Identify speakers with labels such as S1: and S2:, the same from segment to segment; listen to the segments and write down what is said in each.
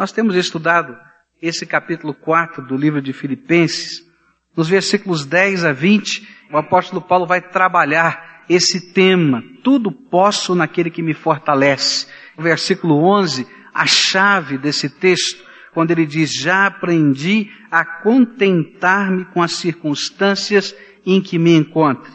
S1: Nós temos estudado esse capítulo 4 do livro de Filipenses. Nos versículos 10 a 20, o apóstolo Paulo vai trabalhar esse tema. Tudo posso naquele que me fortalece. O versículo 11, a chave desse texto, quando ele diz: Já aprendi a contentar-me com as circunstâncias em que me encontro.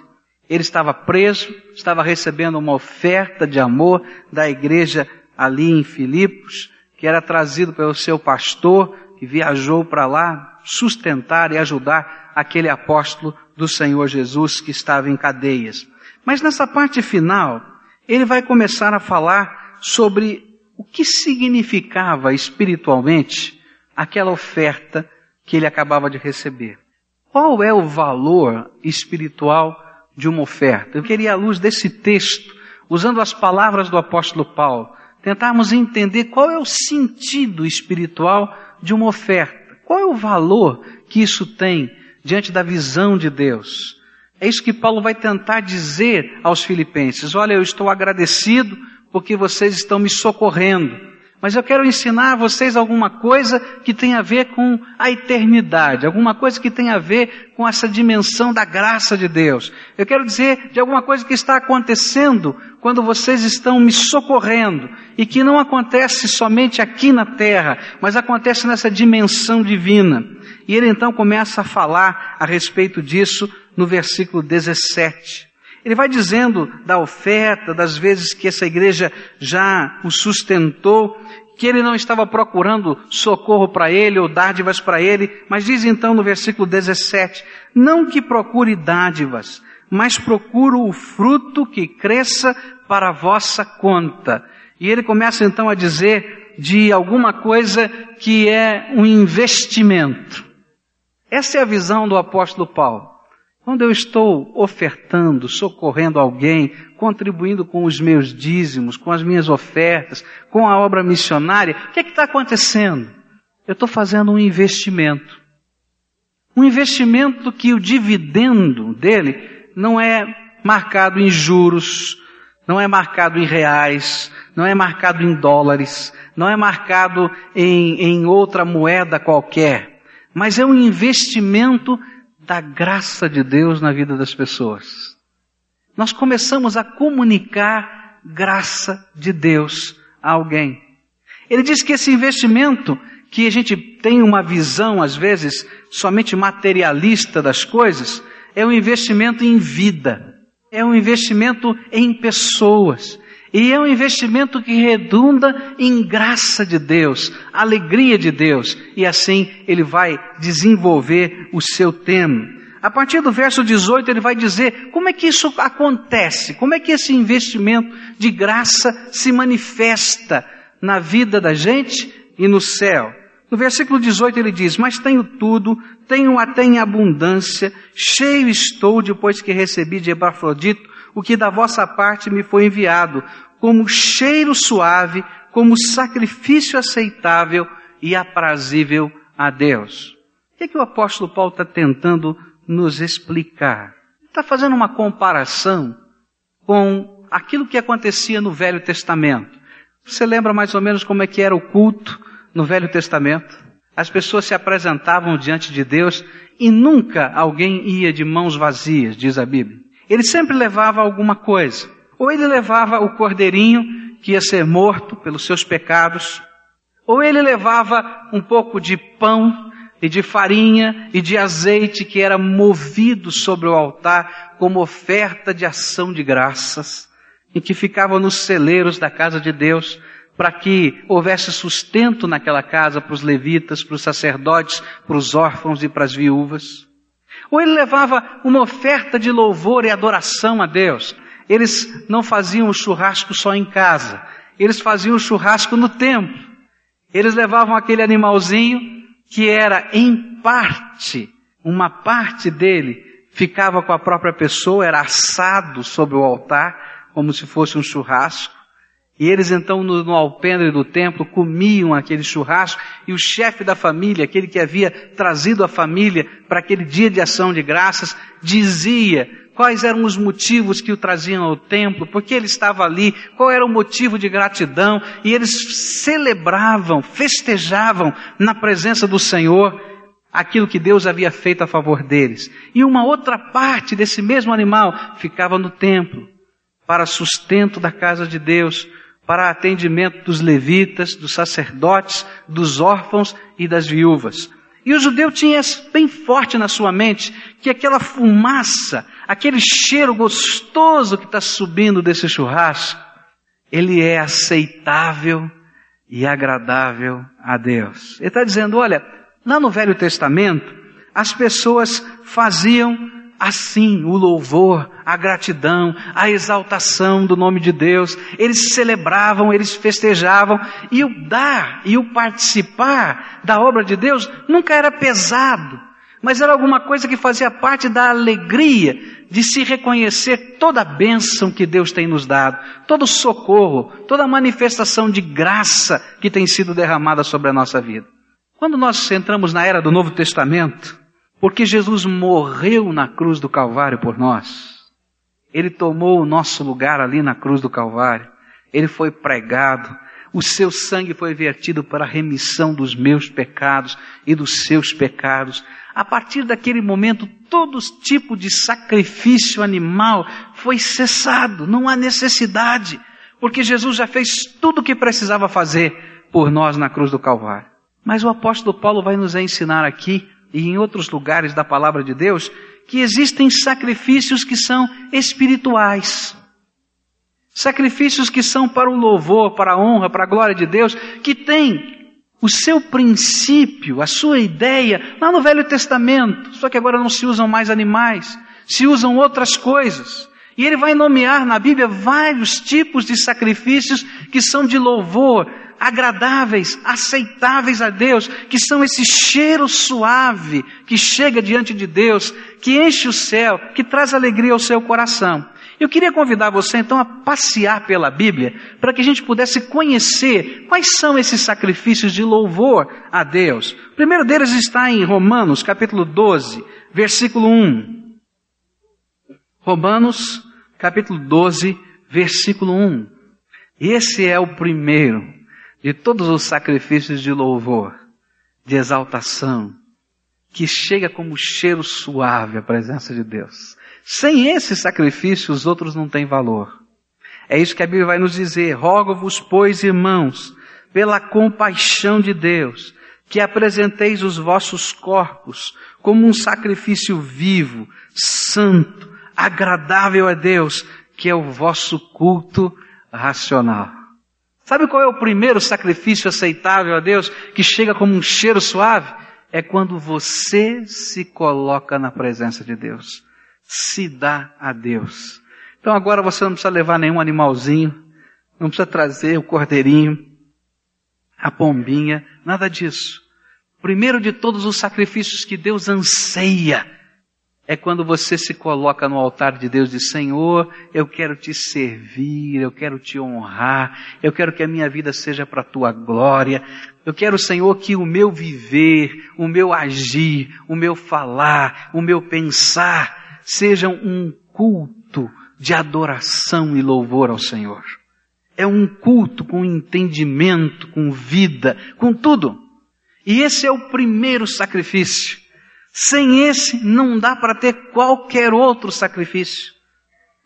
S1: Ele estava preso, estava recebendo uma oferta de amor da igreja ali em Filipos, que era trazido pelo seu pastor, que viajou para lá sustentar e ajudar aquele apóstolo do Senhor Jesus que estava em cadeias. Mas nessa parte final, ele vai começar a falar sobre o que significava espiritualmente aquela oferta que ele acabava de receber. Qual é o valor espiritual de uma oferta? Eu queria, à luz desse texto, usando as palavras do apóstolo Paulo, tentarmos entender qual é o sentido espiritual de uma oferta. Qual é o valor que isso tem diante da visão de Deus? É isso que Paulo vai tentar dizer aos filipenses. Olha, eu estou agradecido porque vocês estão me socorrendo mas eu quero ensinar a vocês alguma coisa que tem a ver com a eternidade, alguma coisa que tem a ver com essa dimensão da graça de Deus. Eu quero dizer de alguma coisa que está acontecendo quando vocês estão me socorrendo e que não acontece somente aqui na terra, mas acontece nessa dimensão divina. E ele então começa a falar a respeito disso no versículo 17. Ele vai dizendo da oferta, das vezes que essa igreja já o sustentou, que ele não estava procurando socorro para ele ou dádivas para ele, mas diz então no versículo 17: Não que procure dádivas, mas procuro o fruto que cresça para a vossa conta. E ele começa então a dizer de alguma coisa que é um investimento. Essa é a visão do apóstolo Paulo. Quando eu estou ofertando, socorrendo alguém, contribuindo com os meus dízimos, com as minhas ofertas, com a obra missionária, o que é está acontecendo? Eu estou fazendo um investimento. Um investimento que o dividendo dele não é marcado em juros, não é marcado em reais, não é marcado em dólares, não é marcado em, em outra moeda qualquer, mas é um investimento da graça de Deus na vida das pessoas. Nós começamos a comunicar graça de Deus a alguém. Ele diz que esse investimento, que a gente tem uma visão, às vezes, somente materialista das coisas, é um investimento em vida, é um investimento em pessoas, e é um investimento que redunda em graça de Deus, alegria de Deus. E assim ele vai desenvolver o seu tema. A partir do verso 18 ele vai dizer como é que isso acontece, como é que esse investimento de graça se manifesta na vida da gente e no céu. No versículo 18 ele diz: Mas tenho tudo, tenho até em abundância, cheio estou depois que recebi de Epafrodito o que da vossa parte me foi enviado, como cheiro suave, como sacrifício aceitável e aprazível a Deus. O que, é que o apóstolo Paulo está tentando nos explicar? Está fazendo uma comparação com aquilo que acontecia no Velho Testamento. Você lembra mais ou menos como é que era o culto no Velho Testamento? As pessoas se apresentavam diante de Deus e nunca alguém ia de mãos vazias, diz a Bíblia. Ele sempre levava alguma coisa. Ou ele levava o cordeirinho que ia ser morto pelos seus pecados, ou ele levava um pouco de pão e de farinha e de azeite que era movido sobre o altar como oferta de ação de graças, e que ficava nos celeiros da casa de Deus, para que houvesse sustento naquela casa para os levitas, para os sacerdotes, para os órfãos e para as viúvas. Ou ele levava uma oferta de louvor e adoração a Deus. Eles não faziam o churrasco só em casa, eles faziam o churrasco no templo. Eles levavam aquele animalzinho que era em parte, uma parte dele ficava com a própria pessoa, era assado sobre o altar, como se fosse um churrasco. E eles então no, no alpendre do templo comiam aquele churrasco e o chefe da família, aquele que havia trazido a família para aquele dia de ação de graças, dizia quais eram os motivos que o traziam ao templo, porque ele estava ali, qual era o motivo de gratidão, e eles celebravam, festejavam na presença do Senhor aquilo que Deus havia feito a favor deles. E uma outra parte desse mesmo animal ficava no templo, para sustento da casa de Deus, para atendimento dos levitas, dos sacerdotes, dos órfãos e das viúvas. E o judeu tinha bem forte na sua mente que aquela fumaça, aquele cheiro gostoso que está subindo desse churrasco, ele é aceitável e agradável a Deus. Ele está dizendo, olha, lá no Velho Testamento, as pessoas faziam assim o louvor, a gratidão, a exaltação do nome de Deus. Eles celebravam, eles festejavam, e o dar e o participar da obra de Deus nunca era pesado, mas era alguma coisa que fazia parte da alegria de se reconhecer toda a bênção que Deus tem nos dado, todo o socorro, toda a manifestação de graça que tem sido derramada sobre a nossa vida. Quando nós entramos na era do Novo Testamento, porque Jesus morreu na cruz do Calvário por nós. Ele tomou o nosso lugar ali na cruz do Calvário. Ele foi pregado. O seu sangue foi vertido para a remissão dos meus pecados e dos seus pecados. A partir daquele momento, todo tipo de sacrifício animal foi cessado. Não há necessidade. Porque Jesus já fez tudo o que precisava fazer por nós na cruz do Calvário. Mas o apóstolo Paulo vai nos ensinar aqui e em outros lugares da palavra de Deus que existem sacrifícios que são espirituais. Sacrifícios que são para o louvor, para a honra, para a glória de Deus, que tem o seu princípio, a sua ideia lá no Velho Testamento, só que agora não se usam mais animais, se usam outras coisas. E ele vai nomear na Bíblia vários tipos de sacrifícios que são de louvor, agradáveis, aceitáveis a Deus, que são esse cheiro suave que chega diante de Deus, que enche o céu, que traz alegria ao seu coração. Eu queria convidar você então a passear pela Bíblia para que a gente pudesse conhecer quais são esses sacrifícios de louvor a Deus. O primeiro deles está em Romanos, capítulo 12, versículo 1. Romanos, capítulo 12, versículo 1. Esse é o primeiro de todos os sacrifícios de louvor, de exaltação, que chega como cheiro suave à presença de Deus. Sem esse sacrifício, os outros não têm valor. É isso que a Bíblia vai nos dizer. Rogo-vos, pois, irmãos, pela compaixão de Deus, que apresenteis os vossos corpos como um sacrifício vivo, santo, agradável a Deus, que é o vosso culto racional. Sabe qual é o primeiro sacrifício aceitável a Deus que chega como um cheiro suave? É quando você se coloca na presença de Deus, se dá a Deus. Então agora você não precisa levar nenhum animalzinho, não precisa trazer o cordeirinho, a pombinha, nada disso. Primeiro de todos os sacrifícios que Deus anseia é quando você se coloca no altar de Deus e diz, Senhor, eu quero te servir, eu quero te honrar, eu quero que a minha vida seja para a tua glória. Eu quero, Senhor, que o meu viver, o meu agir, o meu falar, o meu pensar sejam um culto de adoração e louvor ao Senhor. É um culto com entendimento, com vida, com tudo. E esse é o primeiro sacrifício sem esse, não dá para ter qualquer outro sacrifício.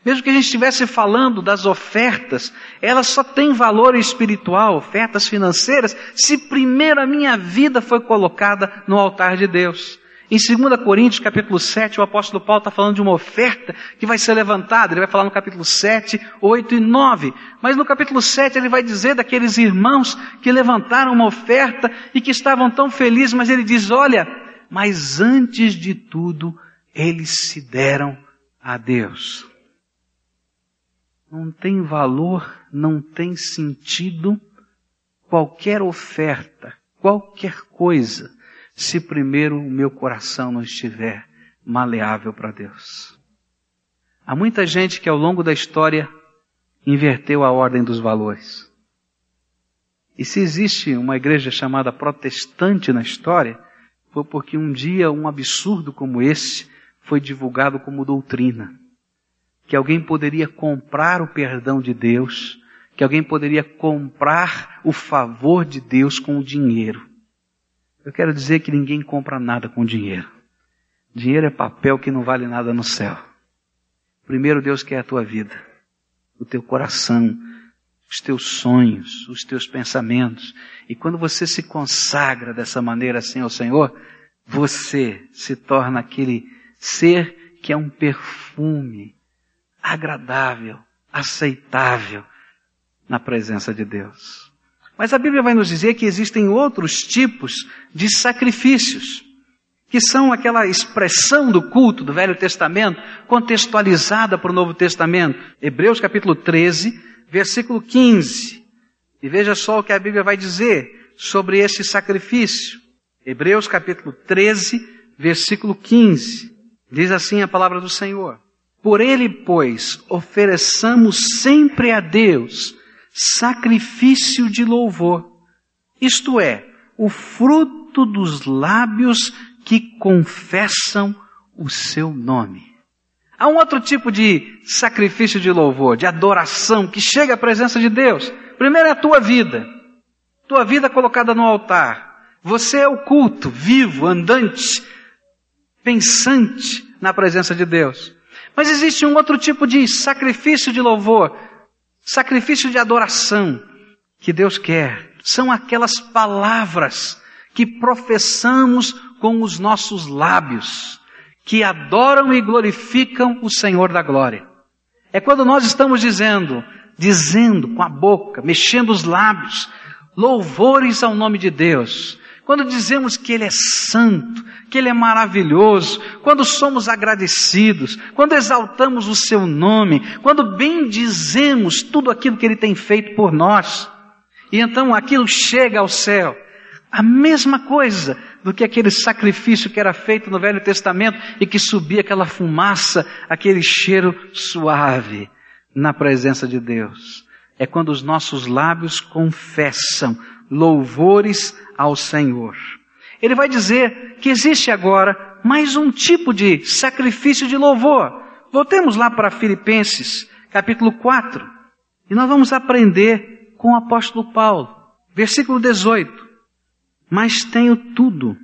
S1: Mesmo que a gente estivesse falando das ofertas, elas só têm valor espiritual, ofertas financeiras, se primeiro a minha vida foi colocada no altar de Deus. Em 2 Coríntios capítulo 7, o apóstolo Paulo está falando de uma oferta que vai ser levantada. Ele vai falar no capítulo 7, 8 e 9. Mas no capítulo 7 ele vai dizer daqueles irmãos que levantaram uma oferta e que estavam tão felizes, mas ele diz, olha, mas antes de tudo, eles se deram a Deus. Não tem valor, não tem sentido qualquer oferta, qualquer coisa, se primeiro o meu coração não estiver maleável para Deus. Há muita gente que ao longo da história inverteu a ordem dos valores. E se existe uma igreja chamada protestante na história, foi porque um dia um absurdo como esse foi divulgado como doutrina. Que alguém poderia comprar o perdão de Deus, que alguém poderia comprar o favor de Deus com o dinheiro. Eu quero dizer que ninguém compra nada com dinheiro. Dinheiro é papel que não vale nada no céu. Primeiro Deus quer a tua vida, o teu coração, os teus sonhos, os teus pensamentos. E quando você se consagra dessa maneira assim ao Senhor, você se torna aquele ser que é um perfume agradável, aceitável na presença de Deus. Mas a Bíblia vai nos dizer que existem outros tipos de sacrifícios, que são aquela expressão do culto do Velho Testamento, contextualizada para o Novo Testamento. Hebreus capítulo 13, versículo 15. E veja só o que a Bíblia vai dizer sobre esse sacrifício. Hebreus capítulo 13, versículo 15. Diz assim a palavra do Senhor. Por ele, pois, ofereçamos sempre a Deus sacrifício de louvor, isto é, o fruto dos lábios que confessam o seu nome. Há um outro tipo de sacrifício de louvor, de adoração, que chega à presença de Deus. Primeiro é a tua vida. Tua vida colocada no altar. Você é o culto, vivo, andante, pensante na presença de Deus. Mas existe um outro tipo de sacrifício de louvor, sacrifício de adoração que Deus quer. São aquelas palavras que professamos com os nossos lábios que adoram e glorificam o Senhor da glória. É quando nós estamos dizendo, dizendo com a boca, mexendo os lábios, louvores ao nome de Deus. Quando dizemos que Ele é santo, que Ele é maravilhoso, quando somos agradecidos, quando exaltamos o Seu nome, quando bendizemos tudo aquilo que Ele tem feito por nós, e então aquilo chega ao céu. A mesma coisa do que aquele sacrifício que era feito no Velho Testamento e que subia aquela fumaça, aquele cheiro suave na presença de Deus. É quando os nossos lábios confessam louvores ao Senhor. Ele vai dizer que existe agora mais um tipo de sacrifício de louvor. Voltemos lá para Filipenses, capítulo 4, e nós vamos aprender com o apóstolo Paulo. Versículo 18 mas tenho tudo.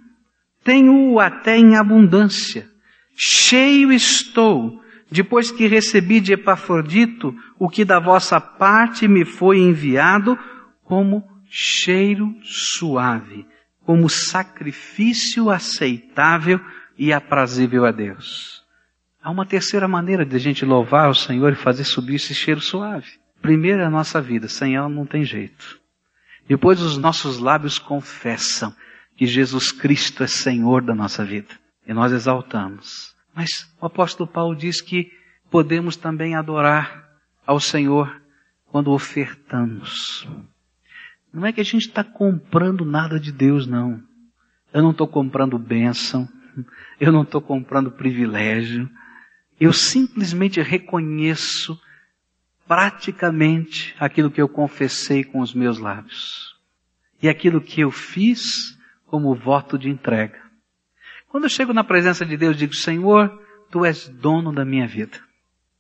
S1: Tenho-o até em abundância. Cheio estou, depois que recebi de Epafrodito o que da vossa parte me foi enviado como cheiro suave, como sacrifício aceitável e aprazível a Deus. Há uma terceira maneira de a gente louvar o Senhor e fazer subir esse cheiro suave. Primeiro é a nossa vida, sem ela não tem jeito. Depois os nossos lábios confessam que Jesus Cristo é Senhor da nossa vida. E nós exaltamos. Mas o apóstolo Paulo diz que podemos também adorar ao Senhor quando ofertamos. Não é que a gente está comprando nada de Deus, não. Eu não estou comprando bênção. Eu não estou comprando privilégio. Eu simplesmente reconheço praticamente aquilo que eu confessei com os meus lábios. E aquilo que eu fiz como voto de entrega. Quando eu chego na presença de Deus, digo, Senhor, Tu és dono da minha vida.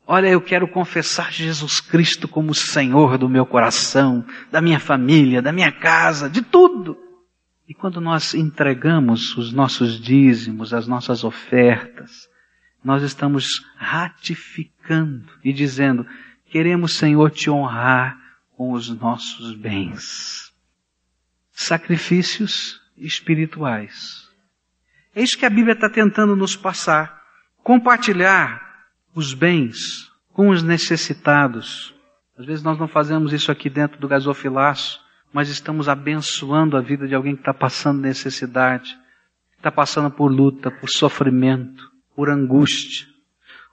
S1: Olha, eu quero confessar Jesus Cristo como Senhor do meu coração, da minha família, da minha casa, de tudo. E quando nós entregamos os nossos dízimos, as nossas ofertas, nós estamos ratificando e dizendo, Queremos, Senhor, te honrar com os nossos bens. Sacrifícios espirituais. É isso que a Bíblia está tentando nos passar. Compartilhar os bens com os necessitados. Às vezes nós não fazemos isso aqui dentro do gasofilaço, mas estamos abençoando a vida de alguém que está passando necessidade, está passando por luta, por sofrimento, por angústia.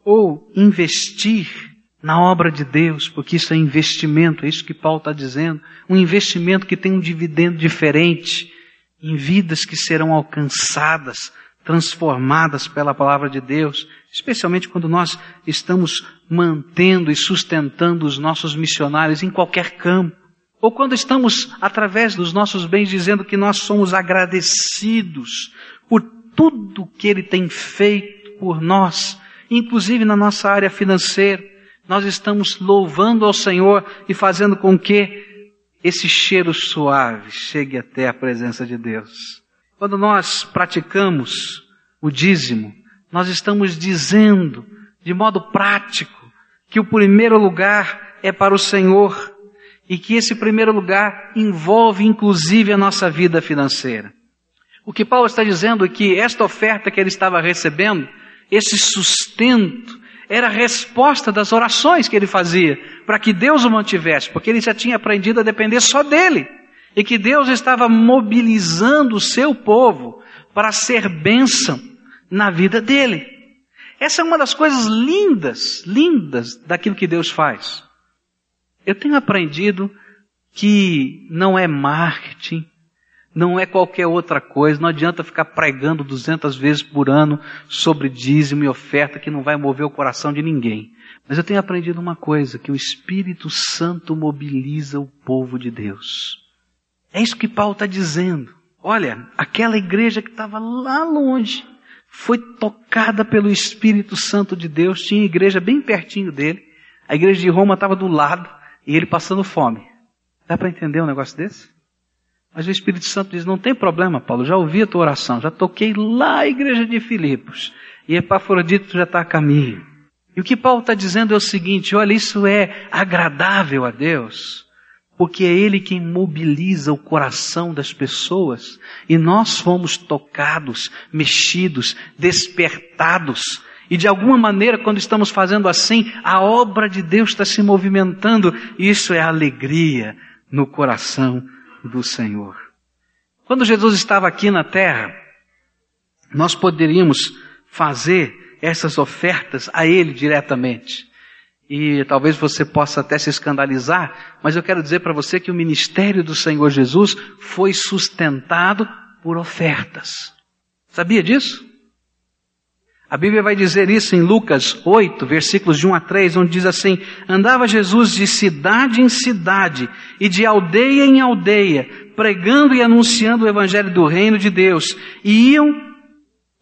S1: Ou investir na obra de Deus, porque isso é investimento, é isso que Paulo está dizendo. Um investimento que tem um dividendo diferente em vidas que serão alcançadas transformadas pela palavra de Deus, especialmente quando nós estamos mantendo e sustentando os nossos missionários em qualquer campo, ou quando estamos, através dos nossos bens, dizendo que nós somos agradecidos por tudo que Ele tem feito por nós, inclusive na nossa área financeira, nós estamos louvando ao Senhor e fazendo com que esse cheiro suave chegue até a presença de Deus. Quando nós praticamos o dízimo, nós estamos dizendo, de modo prático, que o primeiro lugar é para o Senhor e que esse primeiro lugar envolve inclusive a nossa vida financeira. O que Paulo está dizendo é que esta oferta que ele estava recebendo, esse sustento, era a resposta das orações que ele fazia para que Deus o mantivesse, porque ele já tinha aprendido a depender só dele e que Deus estava mobilizando o seu povo para ser bênção na vida dele. Essa é uma das coisas lindas, lindas daquilo que Deus faz. Eu tenho aprendido que não é marketing, não é qualquer outra coisa, não adianta ficar pregando 200 vezes por ano sobre dízimo e oferta que não vai mover o coração de ninguém. Mas eu tenho aprendido uma coisa, que o Espírito Santo mobiliza o povo de Deus. É isso que Paulo está dizendo. Olha, aquela igreja que estava lá longe foi tocada pelo Espírito Santo de Deus, tinha igreja bem pertinho dele, a igreja de Roma estava do lado e ele passando fome. Dá para entender um negócio desse? Mas o Espírito Santo diz: não tem problema, Paulo, já ouvi a tua oração, já toquei lá a igreja de Filipos e Epafrodito já está a caminho. E o que Paulo está dizendo é o seguinte: olha, isso é agradável a Deus porque é Ele quem mobiliza o coração das pessoas e nós fomos tocados, mexidos, despertados. E de alguma maneira, quando estamos fazendo assim, a obra de Deus está se movimentando. Isso é alegria no coração do Senhor. Quando Jesus estava aqui na terra, nós poderíamos fazer essas ofertas a Ele diretamente e talvez você possa até se escandalizar, mas eu quero dizer para você que o ministério do Senhor Jesus foi sustentado por ofertas. Sabia disso? A Bíblia vai dizer isso em Lucas 8, versículos de 1 a 3, onde diz assim: Andava Jesus de cidade em cidade e de aldeia em aldeia, pregando e anunciando o evangelho do reino de Deus, e iam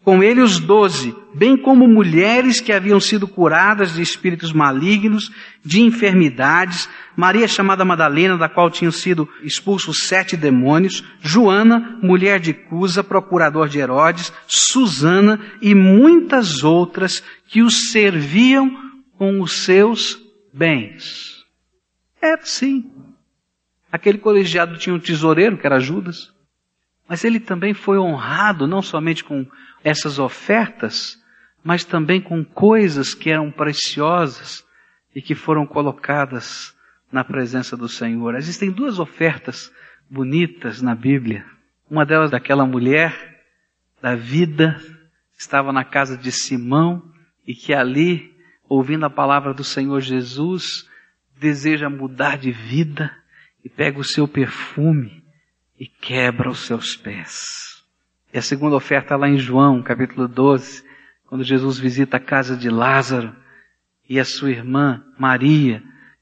S1: com ele os doze, bem como mulheres que haviam sido curadas de espíritos malignos, de enfermidades, Maria chamada Madalena, da qual tinham sido expulsos sete demônios, Joana, mulher de Cusa, procurador de Herodes, Susana e muitas outras que os serviam com os seus bens. É sim. Aquele colegiado tinha um tesoureiro, que era Judas, mas ele também foi honrado não somente com essas ofertas, mas também com coisas que eram preciosas e que foram colocadas na presença do Senhor. Existem duas ofertas bonitas na Bíblia. Uma delas daquela mulher da vida, estava na casa de Simão e que ali, ouvindo a palavra do Senhor Jesus, deseja mudar de vida e pega o seu perfume e quebra os seus pés. E a segunda oferta lá em João, capítulo 12, quando Jesus visita a casa de Lázaro e a sua irmã Maria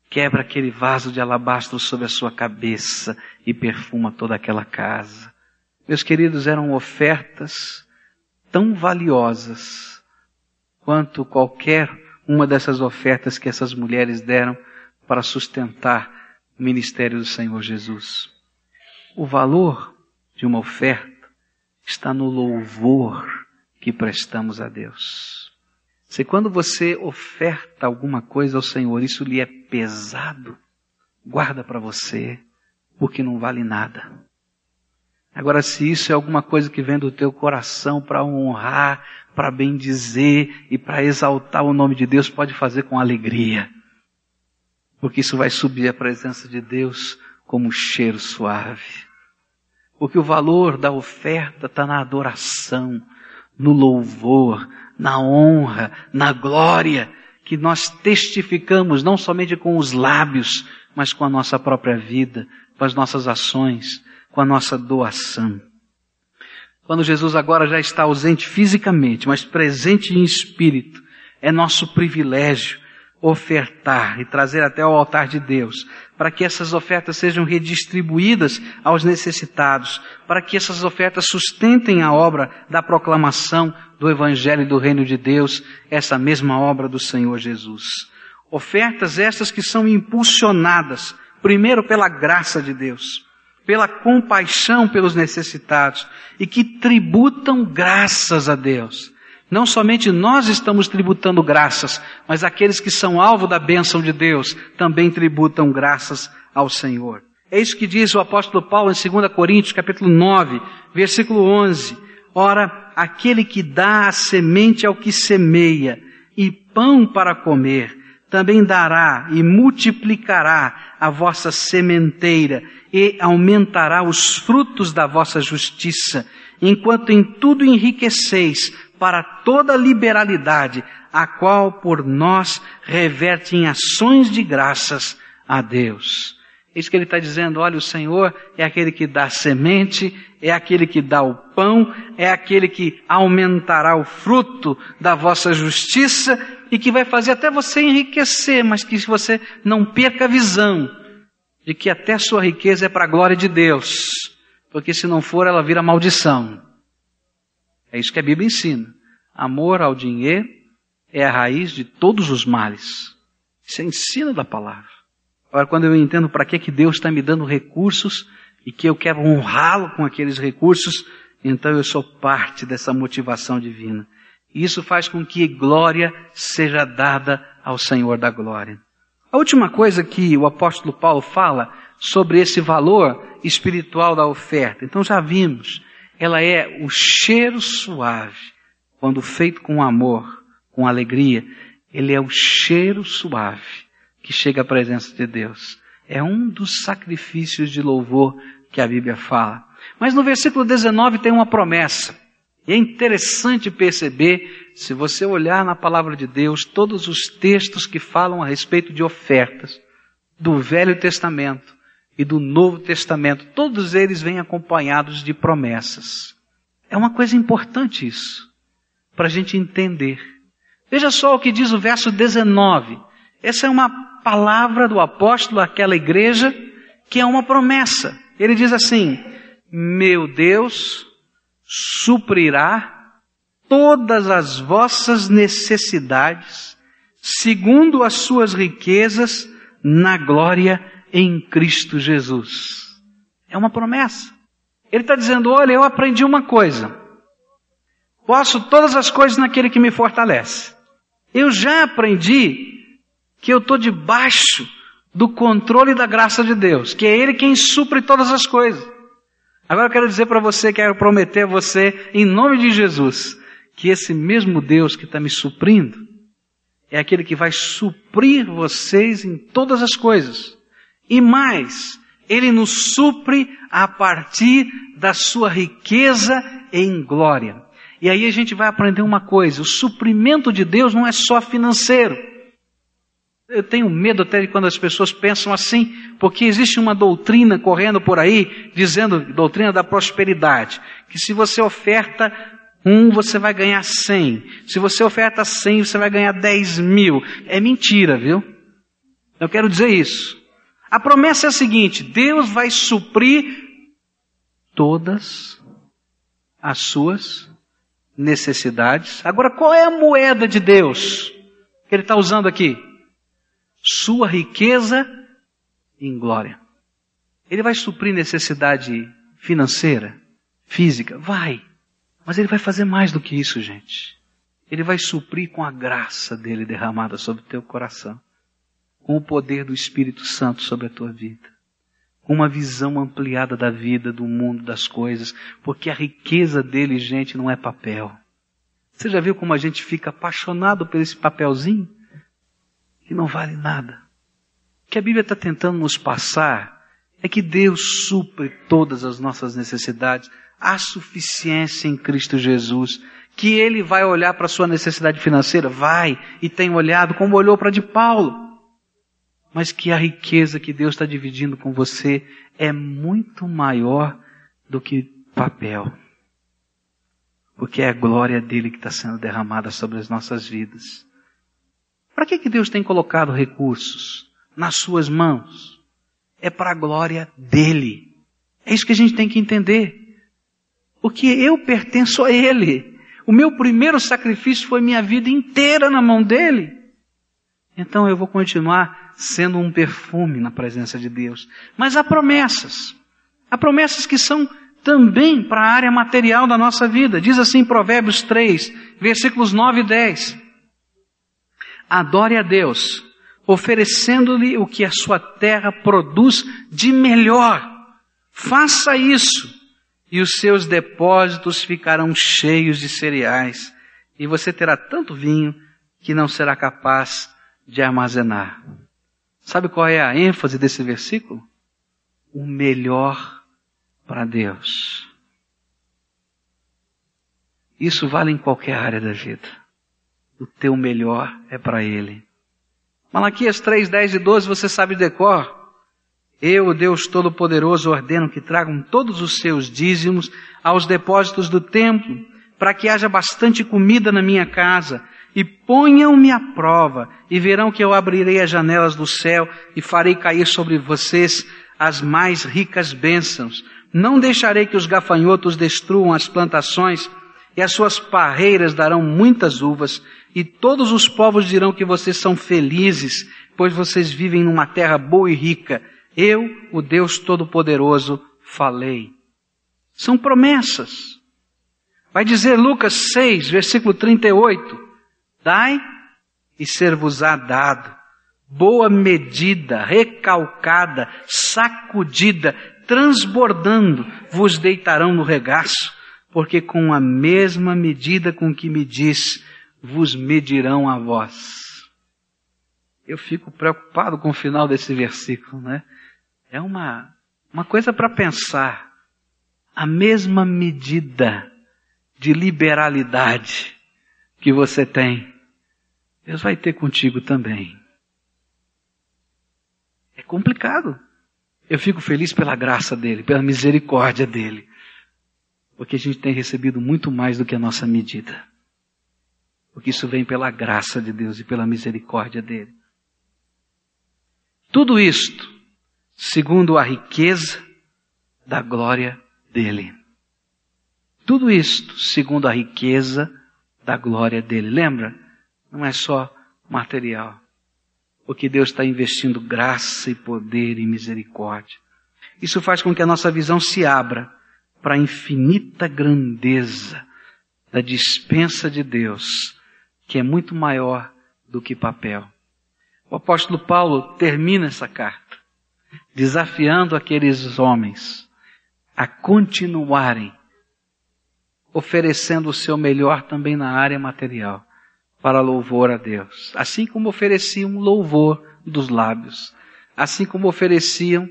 S1: quebra aquele vaso de alabastro sobre a sua cabeça e perfuma toda aquela casa. Meus queridos, eram ofertas tão valiosas quanto qualquer uma dessas ofertas que essas mulheres deram para sustentar o ministério do Senhor Jesus. O valor de uma oferta está no louvor que prestamos a Deus. Se quando você oferta alguma coisa ao Senhor, isso lhe é pesado, guarda para você, porque não vale nada. Agora, se isso é alguma coisa que vem do teu coração para honrar, para bendizer e para exaltar o nome de Deus, pode fazer com alegria. Porque isso vai subir a presença de Deus como um cheiro suave. Porque o valor da oferta está na adoração, no louvor, na honra, na glória que nós testificamos não somente com os lábios, mas com a nossa própria vida, com as nossas ações, com a nossa doação. quando Jesus agora já está ausente fisicamente, mas presente em espírito, é nosso privilégio ofertar e trazer até o altar de Deus, para que essas ofertas sejam redistribuídas aos necessitados, para que essas ofertas sustentem a obra da proclamação do Evangelho do Reino de Deus, essa mesma obra do Senhor Jesus. Ofertas estas que são impulsionadas, primeiro pela graça de Deus, pela compaixão pelos necessitados e que tributam graças a Deus. Não somente nós estamos tributando graças, mas aqueles que são alvo da bênção de Deus também tributam graças ao Senhor. É isso que diz o apóstolo Paulo em 2 Coríntios, capítulo 9, versículo 11. Ora, aquele que dá a semente ao que semeia e pão para comer, também dará e multiplicará a vossa sementeira e aumentará os frutos da vossa justiça, enquanto em tudo enriqueceis para toda liberalidade, a qual por nós reverte em ações de graças a Deus. Isso que ele está dizendo, olha, o Senhor é aquele que dá semente, é aquele que dá o pão, é aquele que aumentará o fruto da vossa justiça e que vai fazer até você enriquecer, mas que você não perca a visão de que até sua riqueza é para a glória de Deus, porque se não for, ela vira maldição. É isso que a Bíblia ensina. Amor ao dinheiro é a raiz de todos os males. Isso é ensino da palavra. Agora, quando eu entendo para que, que Deus está me dando recursos e que eu quero honrá-lo com aqueles recursos, então eu sou parte dessa motivação divina. Isso faz com que glória seja dada ao Senhor da glória. A última coisa que o apóstolo Paulo fala sobre esse valor espiritual da oferta, então já vimos, ela é o cheiro suave, quando feito com amor, com alegria, ele é o cheiro suave que chega à presença de Deus. É um dos sacrifícios de louvor que a Bíblia fala. Mas no versículo 19 tem uma promessa. E é interessante perceber, se você olhar na palavra de Deus, todos os textos que falam a respeito de ofertas, do Velho Testamento e do Novo Testamento, todos eles vêm acompanhados de promessas. É uma coisa importante isso, para a gente entender. Veja só o que diz o verso 19. Essa é uma palavra do apóstolo àquela igreja que é uma promessa. Ele diz assim: Meu Deus suprirá todas as vossas necessidades, segundo as suas riquezas, na glória em Cristo Jesus. É uma promessa. Ele está dizendo: olha, eu aprendi uma coisa. Posso todas as coisas naquele que me fortalece. Eu já aprendi que eu estou debaixo do controle da graça de Deus, que é Ele quem supre todas as coisas. Agora eu quero dizer para você, quero prometer a você, em nome de Jesus, que esse mesmo Deus que está me suprindo, é aquele que vai suprir vocês em todas as coisas. E mais, Ele nos supre a partir da sua riqueza em glória. E aí a gente vai aprender uma coisa: o suprimento de Deus não é só financeiro. Eu tenho medo até de quando as pessoas pensam assim, porque existe uma doutrina correndo por aí, dizendo, doutrina da prosperidade, que se você oferta um, você vai ganhar cem. Se você oferta cem, você vai ganhar dez mil. É mentira, viu? Eu quero dizer isso. A promessa é a seguinte: Deus vai suprir todas as suas necessidades. Agora, qual é a moeda de Deus que Ele está usando aqui? sua riqueza em glória. Ele vai suprir necessidade financeira, física? Vai. Mas ele vai fazer mais do que isso, gente. Ele vai suprir com a graça dele derramada sobre o teu coração, com o poder do Espírito Santo sobre a tua vida, uma visão ampliada da vida, do mundo, das coisas, porque a riqueza dele, gente, não é papel. Você já viu como a gente fica apaixonado por esse papelzinho? que não vale nada. O que a Bíblia está tentando nos passar é que Deus supre todas as nossas necessidades, há suficiência em Cristo Jesus, que Ele vai olhar para a sua necessidade financeira, vai, e tem olhado como olhou para de Paulo, mas que a riqueza que Deus está dividindo com você é muito maior do que papel. porque é a glória dele que está sendo derramada sobre as nossas vidas. Para que, que Deus tem colocado recursos nas suas mãos? É para a glória dele. É isso que a gente tem que entender. Porque eu pertenço a ele. O meu primeiro sacrifício foi minha vida inteira na mão dele. Então eu vou continuar sendo um perfume na presença de Deus. Mas há promessas. Há promessas que são também para a área material da nossa vida. Diz assim Provérbios 3, versículos 9 e 10. Adore a Deus, oferecendo-lhe o que a sua terra produz de melhor. Faça isso, e os seus depósitos ficarão cheios de cereais, e você terá tanto vinho que não será capaz de armazenar. Sabe qual é a ênfase desse versículo? O melhor para Deus. Isso vale em qualquer área da vida o teu melhor é para Ele. Malaquias 3, 10 e 12 você sabe de cor. Eu, Deus Todo-Poderoso, ordeno que tragam todos os seus dízimos aos depósitos do templo, para que haja bastante comida na minha casa, e ponham-me à prova, e verão que eu abrirei as janelas do céu e farei cair sobre vocês as mais ricas bênçãos. Não deixarei que os gafanhotos destruam as plantações, e as suas parreiras darão muitas uvas, e todos os povos dirão que vocês são felizes, pois vocês vivem numa terra boa e rica. Eu, o Deus Todo-Poderoso, falei. São promessas. Vai dizer Lucas 6, versículo 38. Dai e ser-vos-á dado. Boa medida, recalcada, sacudida, transbordando, vos deitarão no regaço, porque com a mesma medida com que me diz, vos medirão a vós. Eu fico preocupado com o final desse versículo, né? É uma, uma coisa para pensar. A mesma medida de liberalidade que você tem, Deus vai ter contigo também. É complicado. Eu fico feliz pela graça dele, pela misericórdia dele. Porque a gente tem recebido muito mais do que a nossa medida. Porque isso vem pela graça de Deus e pela misericórdia dele. Tudo isto, segundo a riqueza da glória dele. Tudo isto, segundo a riqueza da glória dele. Lembra? Não é só material. Porque Deus está investindo graça e poder e misericórdia. Isso faz com que a nossa visão se abra para a infinita grandeza da dispensa de Deus que é muito maior do que papel. O apóstolo Paulo termina essa carta desafiando aqueles homens a continuarem oferecendo o seu melhor também na área material para louvor a Deus, assim como ofereciam louvor dos lábios, assim como ofereciam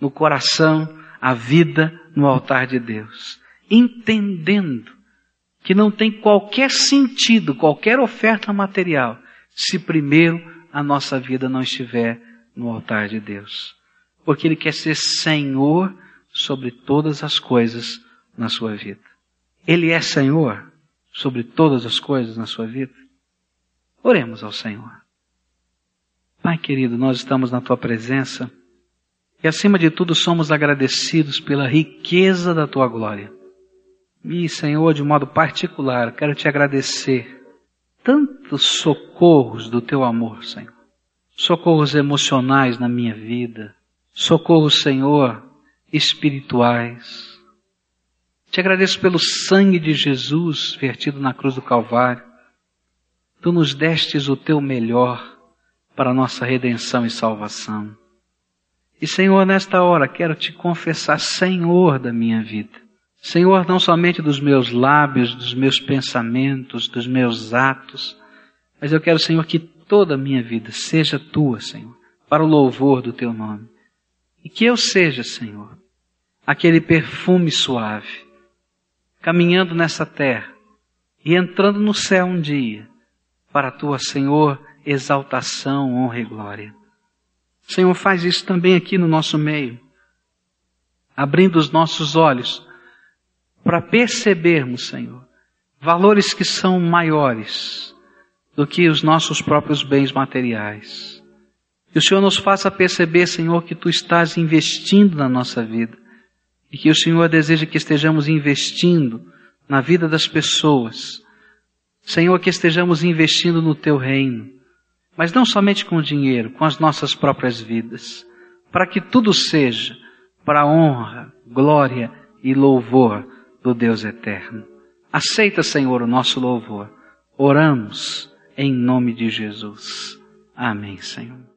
S1: no coração a vida no altar de Deus, entendendo que não tem qualquer sentido, qualquer oferta material, se primeiro a nossa vida não estiver no altar de Deus. Porque Ele quer ser Senhor sobre todas as coisas na sua vida. Ele é Senhor sobre todas as coisas na sua vida? Oremos ao Senhor. Pai querido, nós estamos na Tua presença e acima de tudo somos agradecidos pela riqueza da Tua glória. E, Senhor, de modo particular, quero te agradecer tantos socorros do teu amor, Senhor. Socorros emocionais na minha vida. Socorros, Senhor, espirituais. Te agradeço pelo sangue de Jesus vertido na cruz do Calvário. Tu nos destes o teu melhor para a nossa redenção e salvação. E, Senhor, nesta hora quero te confessar Senhor da minha vida. Senhor, não somente dos meus lábios, dos meus pensamentos, dos meus atos, mas eu quero, Senhor, que toda a minha vida seja tua, Senhor, para o louvor do teu nome. E que eu seja, Senhor, aquele perfume suave, caminhando nessa terra e entrando no céu um dia, para a tua, Senhor, exaltação, honra e glória. Senhor, faz isso também aqui no nosso meio, abrindo os nossos olhos para percebermos, Senhor, valores que são maiores do que os nossos próprios bens materiais. Que o Senhor nos faça perceber, Senhor, que Tu estás investindo na nossa vida e que o Senhor deseja que estejamos investindo na vida das pessoas. Senhor, que estejamos investindo no Teu reino, mas não somente com dinheiro, com as nossas próprias vidas, para que tudo seja para honra, glória e louvor do Deus eterno. Aceita, Senhor, o nosso louvor. Oramos em nome de Jesus. Amém, Senhor.